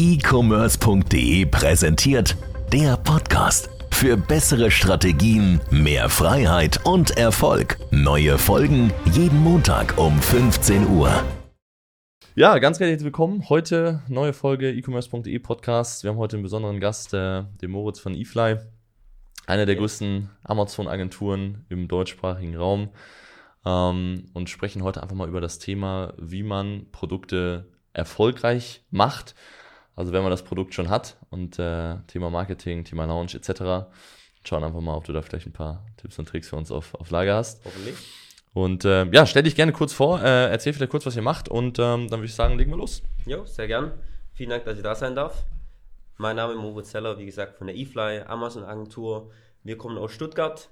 e-commerce.de präsentiert der Podcast. Für bessere Strategien, mehr Freiheit und Erfolg. Neue Folgen jeden Montag um 15 Uhr. Ja, ganz herzlich willkommen. Heute neue Folge e-commerce.de Podcast. Wir haben heute einen besonderen Gast, äh, den Moritz von eFly, einer der größten Amazon-Agenturen im deutschsprachigen Raum. Ähm, und sprechen heute einfach mal über das Thema, wie man Produkte erfolgreich macht. Also wenn man das Produkt schon hat und äh, Thema Marketing, Thema Launch etc. Schauen einfach mal, ob du da vielleicht ein paar Tipps und Tricks für uns auf, auf Lager hast. Hoffentlich. Und äh, ja, stell dich gerne kurz vor, äh, erzähl vielleicht kurz, was ihr macht und ähm, dann würde ich sagen, legen wir los. Jo, sehr gern. Vielen Dank, dass ich da sein darf. Mein Name ist Moritz Zeller, wie gesagt, von der eFly, Amazon-Agentur. Wir kommen aus Stuttgart,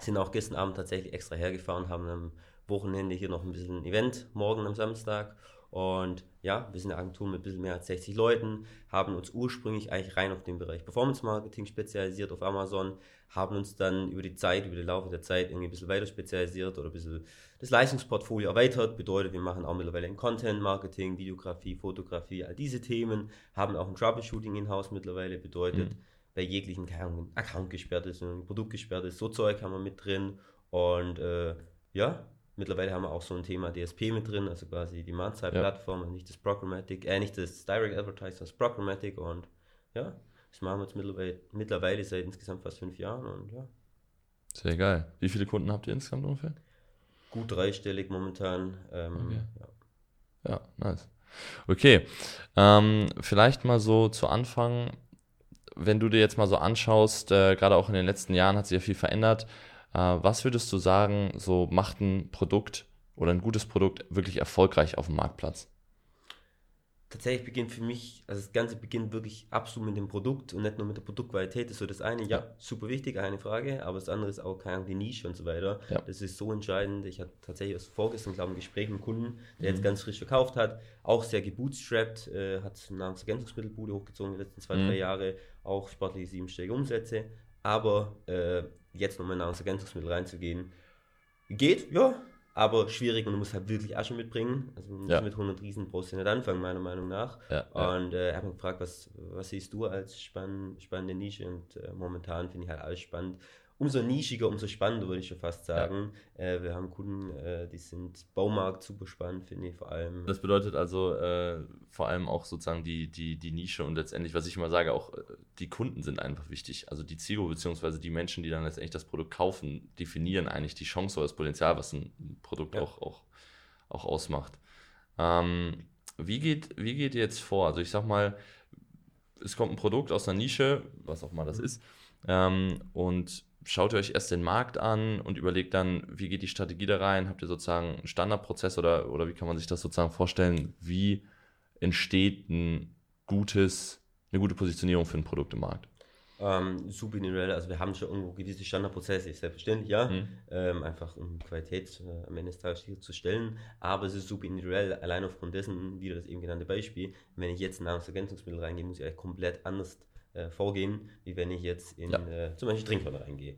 sind auch gestern Abend tatsächlich extra hergefahren, haben am Wochenende hier noch ein bisschen ein Event, morgen am Samstag und ja, wir sind eine Agentur mit ein bisschen mehr als 60 Leuten, haben uns ursprünglich eigentlich rein auf den Bereich Performance Marketing spezialisiert auf Amazon, haben uns dann über die Zeit, über den Laufe der Zeit irgendwie ein bisschen weiter spezialisiert oder ein bisschen das Leistungsportfolio erweitert. Bedeutet, wir machen auch mittlerweile in Content Marketing, Videografie, Fotografie, all diese Themen, haben auch ein Troubleshooting in-house mittlerweile. Bedeutet, mhm. bei jeglichen Account gesperrt ist, ein Produkt gesperrt ist, so Zeug haben wir mit drin. Und äh, ja, Mittlerweile haben wir auch so ein Thema DSP mit drin, also quasi die Mahnzahlplattform ja. und nicht das Programmatic, äh, nicht das Direct Advertising, das Programmatic und ja, das machen wir jetzt mittlerweile, mittlerweile seit insgesamt fast fünf Jahren und ja. Sehr geil. Wie viele Kunden habt ihr insgesamt ungefähr? Gut dreistellig momentan. Ähm, okay. ja. ja, nice. Okay, ähm, vielleicht mal so zu Anfang, wenn du dir jetzt mal so anschaust, äh, gerade auch in den letzten Jahren hat sich ja viel verändert. Äh, was würdest du sagen, so macht ein Produkt oder ein gutes Produkt wirklich erfolgreich auf dem Marktplatz? Tatsächlich beginnt für mich, also das Ganze beginnt wirklich absolut mit dem Produkt und nicht nur mit der Produktqualität. Das ist so das eine, ja, ja. super wichtig, eine Frage, aber das andere ist auch keine die Nische und so weiter. Ja. Das ist so entscheidend. Ich hatte tatsächlich erst vorgestern, glaube ich, ein Gespräch mit einem Kunden, der mhm. jetzt ganz frisch verkauft hat, auch sehr gebootstrapped, äh, hat eine Nahrungsergänzungsmittelbude hochgezogen in den letzten zwei, mhm. drei Jahre, auch sportliche siebenstellige Umsätze, aber äh, jetzt nochmal in Nahrungsergänzungsmittel reinzugehen, geht, ja, aber schwierig und du musst halt wirklich Asche mitbringen. Also ja. mit 100 Riesen brauchst du nicht anfangen, meiner Meinung nach. Ja, ja. Und äh, er hat mich gefragt, was, was siehst du als spann spannende Nische? Und äh, momentan finde ich halt alles spannend umso nischiger, umso spannender, würde ich schon fast sagen. Ja. Äh, wir haben Kunden, äh, die sind Baumarkt super spannend, finde ich vor allem. Das bedeutet also äh, vor allem auch sozusagen die, die, die Nische und letztendlich, was ich immer sage, auch äh, die Kunden sind einfach wichtig. Also die Zielgruppe beziehungsweise die Menschen, die dann letztendlich das Produkt kaufen, definieren eigentlich die Chance oder das Potenzial, was ein Produkt ja. auch, auch, auch ausmacht. Ähm, wie, geht, wie geht ihr jetzt vor? Also ich sag mal, es kommt ein Produkt aus einer Nische, was auch mal das mhm. ist, ähm, und schaut ihr euch erst den Markt an und überlegt dann, wie geht die Strategie da rein? Habt ihr sozusagen einen Standardprozess oder, oder wie kann man sich das sozusagen vorstellen? Wie entsteht ein gutes, eine gute Positionierung für ein Produkt im Markt? Ähm, super individuell, also wir haben schon irgendwo gewisse Standardprozesse, selbstverständlich, ja, mhm. ähm, einfach um Qualität äh, am Ende des Tages zu stellen, aber es ist super individuell, allein aufgrund dessen, wieder das eben genannte Beispiel, wenn ich jetzt in Nahrungsergänzungsmittel reingehe, muss ich eigentlich komplett anders äh, vorgehen, wie wenn ich jetzt in ja. äh, zum Beispiel Trinkwasser reingehe.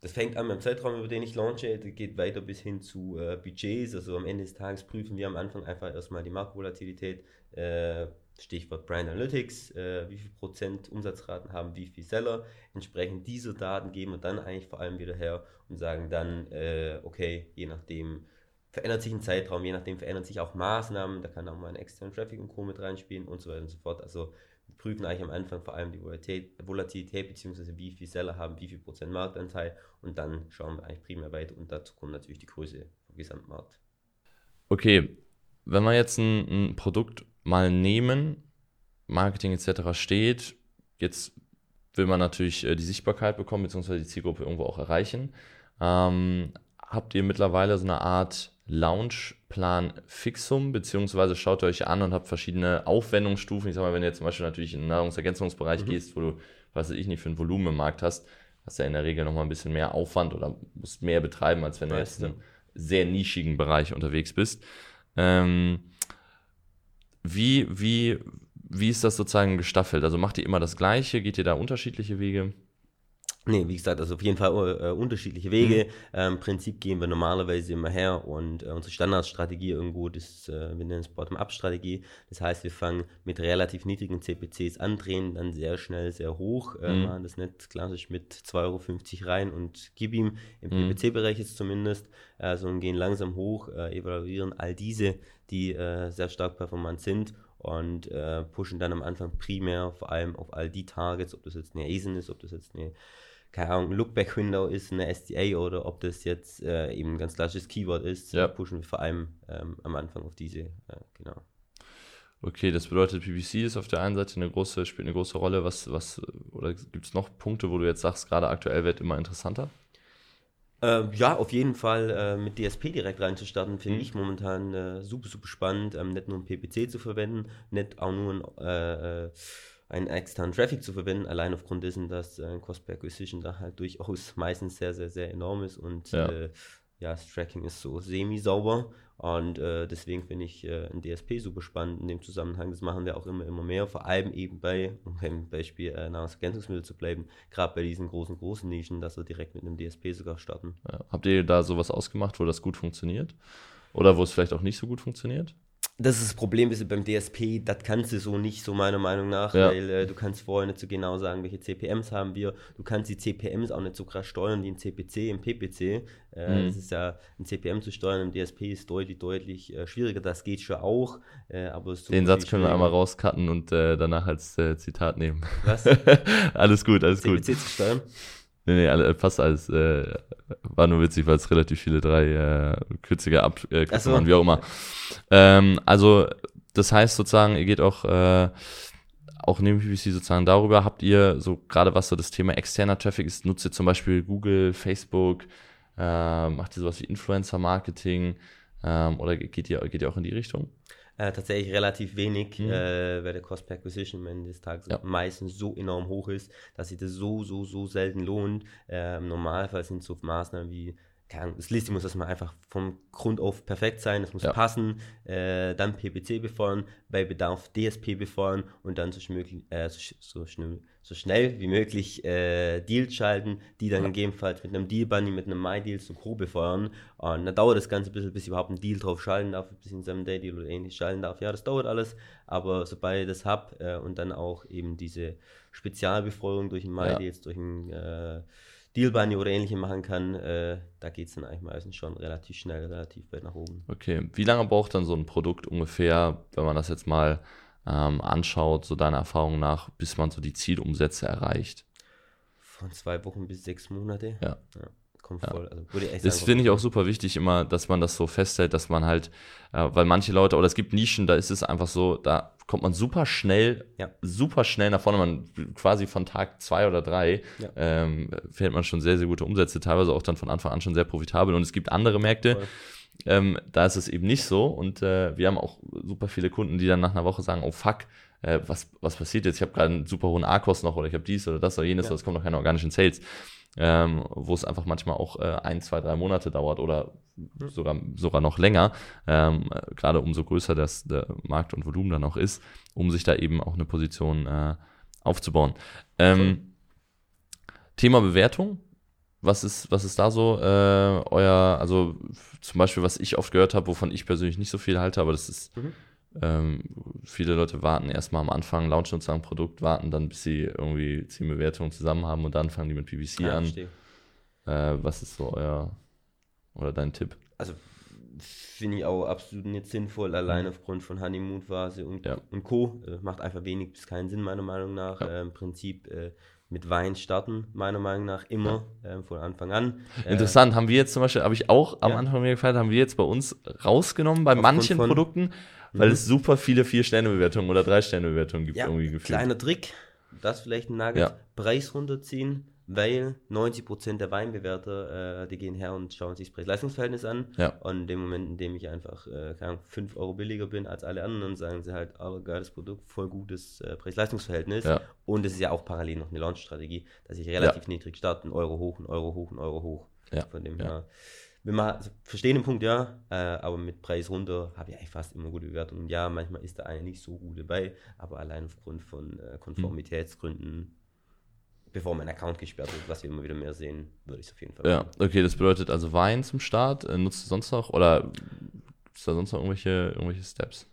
Das fängt an mit dem Zeitraum, über den ich launche, geht weiter bis hin zu äh, Budgets. Also am Ende des Tages prüfen wir am Anfang einfach erstmal die Marktvolatilität, äh, Stichwort Brand Analytics, äh, wie viel Prozent Umsatzraten haben wie viel Seller. Entsprechend diese Daten geben wir dann eigentlich vor allem wieder her und sagen dann, äh, okay, je nachdem verändert sich ein Zeitraum, je nachdem verändern sich auch Maßnahmen, da kann auch mal ein externer Traffic und Co. mit reinspielen und so weiter und so fort. Also prüfen eigentlich am Anfang vor allem die Volatilität, beziehungsweise wie viel Seller haben, wie viel Prozent Marktanteil und dann schauen wir eigentlich primär weiter und dazu kommt natürlich die Größe vom Gesamtmarkt. Okay, wenn wir jetzt ein, ein Produkt mal nehmen, Marketing etc. steht, jetzt will man natürlich äh, die Sichtbarkeit bekommen, beziehungsweise die Zielgruppe irgendwo auch erreichen. Ähm, habt ihr mittlerweile so eine Art Launchplan Fixum, beziehungsweise schaut ihr euch an und habt verschiedene Aufwendungsstufen. Ich sag mal, wenn du jetzt zum Beispiel natürlich in den Nahrungsergänzungsbereich mhm. gehst, wo du, was weiß ich nicht, für ein Volumen im Markt hast, hast du ja in der Regel nochmal ein bisschen mehr Aufwand oder musst mehr betreiben, als wenn du jetzt in einem sehr nischigen Bereich unterwegs bist. Ähm, wie, wie, wie ist das sozusagen gestaffelt? Also macht ihr immer das Gleiche? Geht ihr da unterschiedliche Wege? Nee, wie gesagt, also auf jeden Fall äh, unterschiedliche Wege. Mhm. Im ähm, Prinzip gehen wir normalerweise immer her und äh, unsere Standardstrategie irgendwo, das, äh, wir nennen es Bottom-up-Strategie. Das heißt, wir fangen mit relativ niedrigen CPCs an, drehen dann sehr schnell sehr hoch, äh, mhm. machen das nicht klassisch mit 2,50 Euro rein und gib ihm, im mhm. PPC-Bereich jetzt zumindest, äh, sondern gehen langsam hoch, äh, evaluieren all diese, die sehr stark performant sind und pushen dann am Anfang primär vor allem auf all die Targets, ob das jetzt eine ASIN ist, ob das jetzt eine keine Ahnung, Lookback-Window ist, eine SDA oder ob das jetzt äh, eben ein ganz klassisches Keyword ist, ja. pushen wir vor allem ähm, am Anfang auf diese, äh, genau. Okay, das bedeutet, PPC ist auf der einen Seite eine große, spielt eine große Rolle. Was, was, oder gibt es noch Punkte, wo du jetzt sagst, gerade aktuell wird immer interessanter? Äh, ja, auf jeden Fall äh, mit DSP direkt reinzustarten, finde mhm. ich momentan äh, super, super spannend. Ähm, nicht nur ein PPC zu verwenden, nicht auch nur ein äh, äh, einen externen Traffic zu verwenden, allein aufgrund dessen, dass äh, Cost per Acquisition da halt durchaus meistens sehr, sehr, sehr enorm ist und ja, äh, ja das Tracking ist so semi-sauber und äh, deswegen finde ich äh, ein DSP super spannend in dem Zusammenhang. Das machen wir auch immer, immer mehr, vor allem eben bei, um beim Beispiel äh, Nahrungsergänzungsmittel zu bleiben, gerade bei diesen großen, großen Nischen, dass wir direkt mit einem DSP sogar starten. Ja. Habt ihr da sowas ausgemacht, wo das gut funktioniert? Oder wo es vielleicht auch nicht so gut funktioniert? Das ist das Problem bisschen beim DSP, das kannst du so nicht, so meiner Meinung nach, ja. weil äh, du kannst vorher nicht so genau sagen, welche CPMs haben wir. Du kannst die CPMs auch nicht so krass steuern wie ein CPC, im PPC. Äh, mhm. Das ist ja, ein CPM zu steuern im DSP ist deutlich, deutlich äh, schwieriger. Das geht schon auch, äh, aber Den Satz können wir einmal rauscutten und äh, danach als äh, Zitat nehmen. Was? alles gut, alles CPC gut. CPC zu steuern? Nee, nee, alle, fast alles. Äh, war nur witzig, weil es relativ viele drei äh, kürzige Abkürzungen äh, so. waren, wie auch immer. Ähm, also, das heißt sozusagen, ihr geht auch, äh, auch neben PPC sozusagen darüber, habt ihr so gerade was so das Thema externer Traffic ist, nutzt ihr zum Beispiel Google, Facebook, äh, macht ihr sowas wie Influencer-Marketing ähm, oder geht ihr, geht ihr auch in die Richtung? Äh, tatsächlich relativ wenig, mhm. äh, weil der Cost per Acquisition am Ende des Tages ja. meistens so enorm hoch ist, dass sich das so, so, so selten lohnt. Äh, Im Normalfall sind so Maßnahmen wie das Listing muss erstmal einfach vom Grund auf perfekt sein, es muss ja. passen, äh, dann PPC befeuern, bei Bedarf DSP befeuern und dann so, schnell, äh, so, so, schnell, so schnell wie möglich äh, Deals schalten, die dann ja. gegebenenfalls mit einem Deal Bunny, mit einem MyDeals und Co. befeuern. Und dann dauert das Ganze ein bisschen, bis ich überhaupt einen Deal drauf schalten darf, bis ich einen 7 Day Deal oder ähnlich schalten darf. Ja, das dauert alles, aber sobald ich das habe äh, und dann auch eben diese Spezialbefeuerung durch ein MyDeals, ja. durch ein äh, Dealbunny oder ähnliche machen kann, äh, da geht es dann eigentlich meistens schon relativ schnell, relativ weit nach oben. Okay, wie lange braucht dann so ein Produkt ungefähr, wenn man das jetzt mal ähm, anschaut, so deiner Erfahrung nach, bis man so die Zielumsätze erreicht? Von zwei Wochen bis sechs Monate. Ja. ja kommt voll. Also das finde ich auch super wichtig, immer, dass man das so festhält, dass man halt, äh, weil manche Leute, oder es gibt Nischen, da ist es einfach so, da kommt man super schnell, ja. super schnell nach vorne. Man quasi von Tag zwei oder drei ja. ähm, fällt man schon sehr, sehr gute Umsätze, teilweise auch dann von Anfang an schon sehr profitabel. Und es gibt andere Märkte, ähm, da ist es eben nicht so. Und äh, wir haben auch super viele Kunden, die dann nach einer Woche sagen, oh fuck, äh, was, was passiert jetzt? Ich habe gerade einen super hohen A-Kost noch oder ich habe dies oder das oder jenes, ja. das kommt noch keine organischen Sales ähm, wo es einfach manchmal auch äh, ein, zwei, drei Monate dauert oder sogar, sogar noch länger, ähm, gerade umso größer das, der Markt und Volumen dann auch ist, um sich da eben auch eine Position äh, aufzubauen. Ähm, Thema Bewertung. Was ist, was ist da so äh, euer, also zum Beispiel, was ich oft gehört habe, wovon ich persönlich nicht so viel halte, aber das ist mhm ähm, viele Leute warten erstmal am Anfang, launchen sozusagen ein Produkt, warten dann, bis sie irgendwie zehn Bewertungen zusammen haben und dann fangen die mit PPC ja, an. Äh, was ist so euer oder dein Tipp? Also finde ich auch absolut nicht sinnvoll, allein mhm. aufgrund von Honeymoon-Phase und, ja. und Co. Äh, macht einfach wenig bis keinen Sinn, meiner Meinung nach. Ja. Äh, Im Prinzip äh, mit Wein starten, meiner Meinung nach, immer ja. äh, von Anfang an. Äh, Interessant, haben wir jetzt zum Beispiel, habe ich auch am Anfang mir gefallen, haben wir jetzt bei uns rausgenommen, bei manchen Produkten weil mhm. es super viele Vier-Sterne-Bewertungen oder Drei-Sterne-Bewertungen gibt. Ja, irgendwie gefühlt. Kleiner Trick, das vielleicht ein Nugget, ja. Preis runterziehen, weil 90% der Weinbewerter, äh, die gehen her und schauen sich das Preis-Leistungsverhältnis an. Ja. Und in dem Moment, in dem ich einfach äh, 5 Euro billiger bin als alle anderen, sagen sie halt, oh, geiles Produkt, voll gutes äh, Preis-Leistungsverhältnis. Ja. Und es ist ja auch parallel noch eine Launch-Strategie, dass ich relativ ja. niedrig starte, ein Euro hoch, ein Euro hoch, ein Euro hoch. Von dem her wenn man also verstehen den Punkt, ja, äh, aber mit Preis runter habe ich eigentlich fast immer gute Bewertungen. Ja, manchmal ist da eine nicht so gut dabei, aber allein aufgrund von äh, Konformitätsgründen bevor mein Account gesperrt wird, was wir immer wieder mehr sehen, würde ich es auf jeden Fall Ja, machen. okay, das bedeutet also Wein zum Start. Äh, nutzt du sonst noch oder ist da sonst noch irgendwelche, irgendwelche Steps?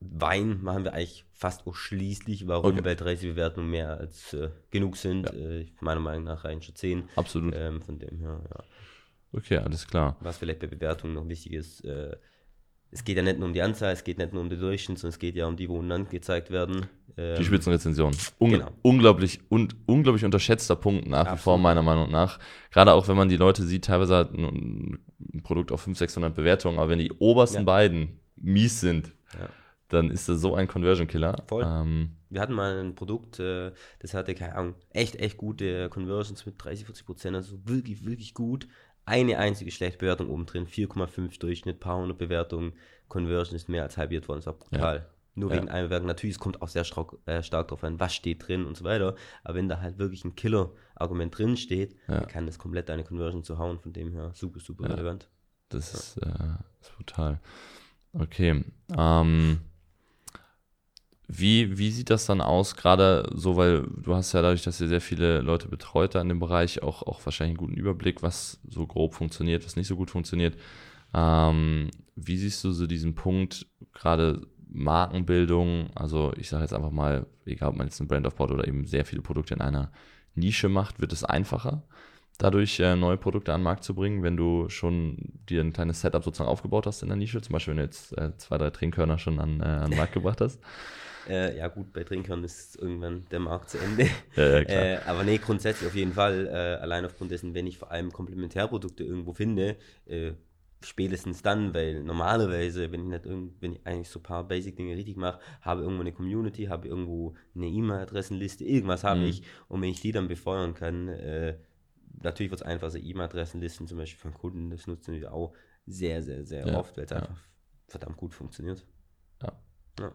Wein machen wir eigentlich fast ausschließlich, warum, Okay. weil 30 Bewertungen mehr als äh, genug sind. Ja. Äh, meiner Meinung nach reichen schon 10. Absolut. Ähm, von dem her, ja. Okay, alles klar. Was vielleicht bei Bewertungen noch wichtig ist, äh, es geht ja nicht nur um die Anzahl, es geht nicht nur um den Durchschnitt, sondern es geht ja um die, wo angezeigt werden. Ähm, Die Spitzenrezension. Un genau. Unglaublich und unglaublich unterschätzter Punkt nach wie vor meiner Meinung nach. Gerade auch wenn man die Leute sieht, teilweise hat ein, ein Produkt auf 500, 600 Bewertungen, aber wenn die obersten Ja. beiden mies sind, Ja. dann ist das so ein Conversion Killer. Voll. Ähm, Wir hatten mal ein Produkt, äh, das hatte, keine Ahnung, echt, echt gute Conversions mit 30, 40 Prozent, also wirklich, wirklich gut. Eine einzige schlechte Bewertung oben drin, 4,5 Durchschnitt, paar hundert Bewertungen, Conversion ist mehr als halbiert worden, das war brutal. Nur Ja. wegen einer Bewertung. Natürlich, es kommt auch sehr stark, äh, stark darauf an, was steht drin und so weiter. Aber wenn da halt wirklich ein Killer-Argument drin steht, Ja. kann das komplett deine Conversion zu hauen. Von dem her super, super Ja. relevant. Das ist, äh, ist brutal. Okay. Ähm, wie, wie sieht das dann aus, gerade so, weil du hast ja dadurch, dass ihr sehr viele Leute betreut da in dem Bereich, auch, auch wahrscheinlich einen guten Überblick, was so grob funktioniert, was nicht so gut funktioniert. Ähm, wie siehst du so diesen Punkt, gerade Markenbildung, also ich sage jetzt einfach mal, egal ob man jetzt ein Brand aufbaut oder eben sehr viele Produkte in einer Nische macht, wird es einfacher, dadurch äh, neue Produkte an den Markt zu bringen, wenn du schon dir ein kleines Setup sozusagen aufgebaut hast in der Nische, zum Beispiel wenn du jetzt äh, zwei, drei Trinkkörner schon an, äh, an den Markt gebracht hast. Äh, ja, gut, bei Trinkern ist irgendwann der Markt zu Ende. Ja, ja. Äh, aber nee, grundsätzlich auf jeden Fall, äh, allein aufgrund dessen, wenn ich vor allem Komplementärprodukte irgendwo finde, spätestens dann, weil normalerweise, wenn ich nicht irgend, wenn ich eigentlich so ein paar Basic-Dinge richtig mache, habe irgendwo eine Community, habe irgendwo eine E-Mail-Adressenliste, irgendwas habe Mhm. ich und wenn ich die dann befeuern kann, äh, natürlich wird es einfach so E-Mail-Adressenlisten zum Beispiel von Kunden, das nutzen wir auch sehr, sehr, sehr Ja, oft, weil es ja. einfach verdammt gut funktioniert. Ja. Ja.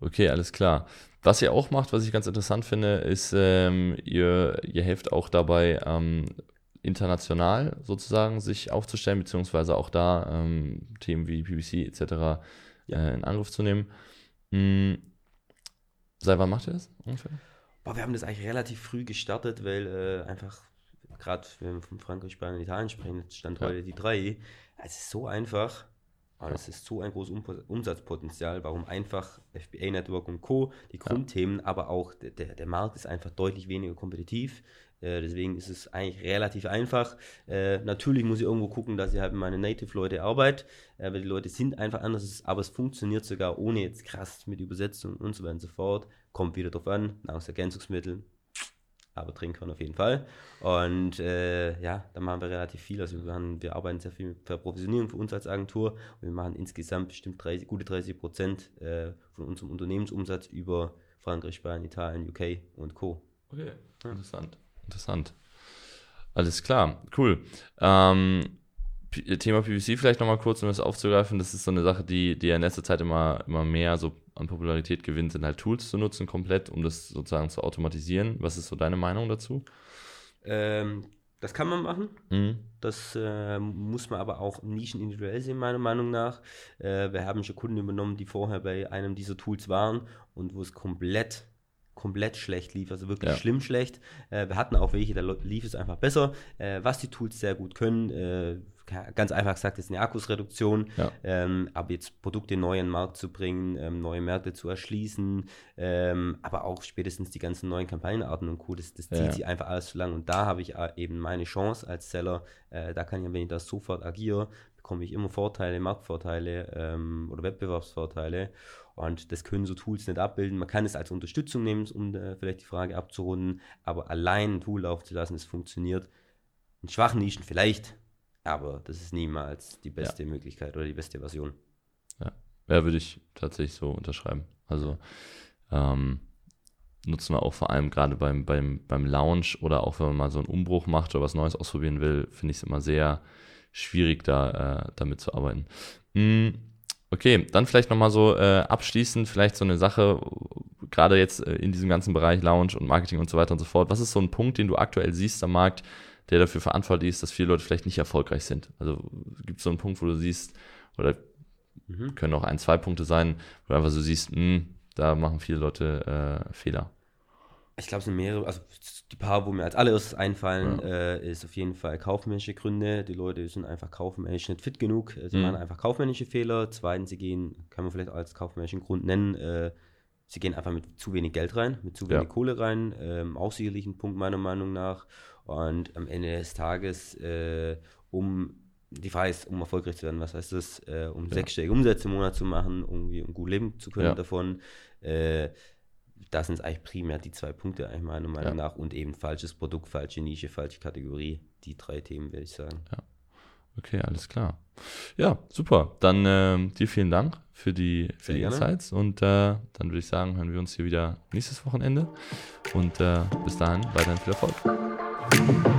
Okay, alles klar. Was ihr auch macht, was ich ganz interessant finde, ist, ähm, ihr, ihr helft auch dabei, ähm, international sozusagen sich aufzustellen, beziehungsweise auch da ähm, Themen wie PPC etc. Äh, in Angriff zu nehmen. Hm, seit wann macht ihr das ungefähr? Boah, wir haben das eigentlich relativ früh gestartet, weil äh, einfach, gerade wenn wir von Frankreich, Spanien, Italien sprechen, jetzt stand Ja. heute die drei. Es ist so einfach, aber es ist so ein großes Um- Umsatzpotenzial, warum einfach FBA Network und Co., die Grundthemen, aber auch der, der, Markt ist einfach deutlich weniger kompetitiv. Äh, deswegen ist es eigentlich relativ einfach. Äh, natürlich muss ich irgendwo gucken, dass ich halt mit meinen Native-Leute arbeite, äh, weil die Leute sind einfach anders, aber es funktioniert sogar ohne jetzt krass mit Übersetzung und so weiter und so fort. Kommt wieder drauf an, Nahrungsergänzungsmittel, aber Trinkern auf jeden Fall. Und äh, ja, da machen wir relativ viel. Also wir, haben, wir arbeiten sehr viel mit Verprovisionierung für uns als Agentur und wir machen insgesamt bestimmt 30, gute 30 Prozent äh, von unserem Unternehmensumsatz über Frankreich, Spanien, Italien, UK und Co. Okay, interessant. Interessant. Alles klar, cool. Ähm, Thema PPC vielleicht nochmal kurz, um das aufzugreifen. Das ist so eine Sache, die, die ja in letzter Zeit immer, immer mehr so an Popularität gewinnt, sind halt Tools zu nutzen komplett, um das sozusagen zu automatisieren. Was ist so deine Meinung dazu? Ähm, das kann man machen. Mhm. Das äh, muss man aber auch nischenindividuell sehen, meiner Meinung nach. Äh, wir haben schon Kunden übernommen, die vorher bei einem dieser Tools waren und wo es komplett, komplett schlecht lief, also wirklich Ja. schlimm schlecht. Äh, wir hatten auch welche, da lief es einfach besser. Äh, was die Tools sehr gut können, äh, ganz einfach gesagt, ist eine Akkusreduktion. Ja. Ähm, aber jetzt Produkte neu in den Markt zu bringen, ähm, neue Märkte zu erschließen, ähm, aber auch spätestens die ganzen neuen Kampagnenarten und Co., das, das zieht Ja. sich einfach alles zu lang. Und da habe ich äh, eben meine Chance als Seller. Äh, da kann ich, wenn ich das sofort agiere, bekomme ich immer Vorteile, Marktvorteile ähm, oder Wettbewerbsvorteile. Und das können so Tools nicht abbilden. Man kann es als Unterstützung nehmen, um äh, vielleicht die Frage abzurunden, aber allein ein Tool laufen zu lassen, es funktioniert. In schwachen Nischen vielleicht, aber das ist niemals die beste Möglichkeit oder die beste Version. Ja, würde ich tatsächlich so unterschreiben. Also ähm, nutzen wir auch vor allem gerade beim, beim, beim Launch oder auch wenn man mal so einen Umbruch macht oder was Neues ausprobieren will, finde ich es immer sehr schwierig, da äh, damit zu arbeiten. Mm, okay, dann vielleicht nochmal so äh, abschließend, vielleicht so eine Sache, gerade jetzt äh, in diesem ganzen Bereich Launch und Marketing und so weiter und so fort. Was ist so ein Punkt, den du aktuell siehst am Markt, der dafür verantwortlich ist, dass viele Leute vielleicht nicht erfolgreich sind? Also gibt es so einen Punkt, wo du siehst, oder Mhm. können auch ein, zwei Punkte sein, wo du einfach so siehst, mh, da machen viele Leute äh, Fehler. Ich glaube, es sind mehrere, also die paar, wo mir als allererstes einfallen, ja. äh, ist auf jeden Fall kaufmännische Gründe. Die Leute sind einfach kaufmännisch nicht fit genug. Sie mhm. machen einfach kaufmännische Fehler. Zweitens, sie gehen, kann man vielleicht als kaufmännischen Grund nennen, äh, sie gehen einfach mit zu wenig Geld rein, mit zu wenig ja. Kohle rein. Ähm, auch sicherlich ein Punkt meiner Meinung nach. Und am Ende des Tages, äh, um die Frage ist, um erfolgreich zu werden, was heißt das? Äh, um ja. sechsstellige Umsätze im Monat zu machen, irgendwie um gut leben zu können davon. Äh, das sind eigentlich primär die zwei Punkte, eigentlich meiner Meinung ja. nach. Und eben falsches Produkt, falsche Nische, falsche Kategorie. Die drei Themen, würde ich sagen. Ja. Okay, alles klar. Ja, super. Dann äh, dir vielen Dank für die, für die Insights. Und äh, dann würde ich sagen, hören wir uns hier wieder nächstes Wochenende. Und äh, bis dahin weiterhin viel Erfolg. Thank you.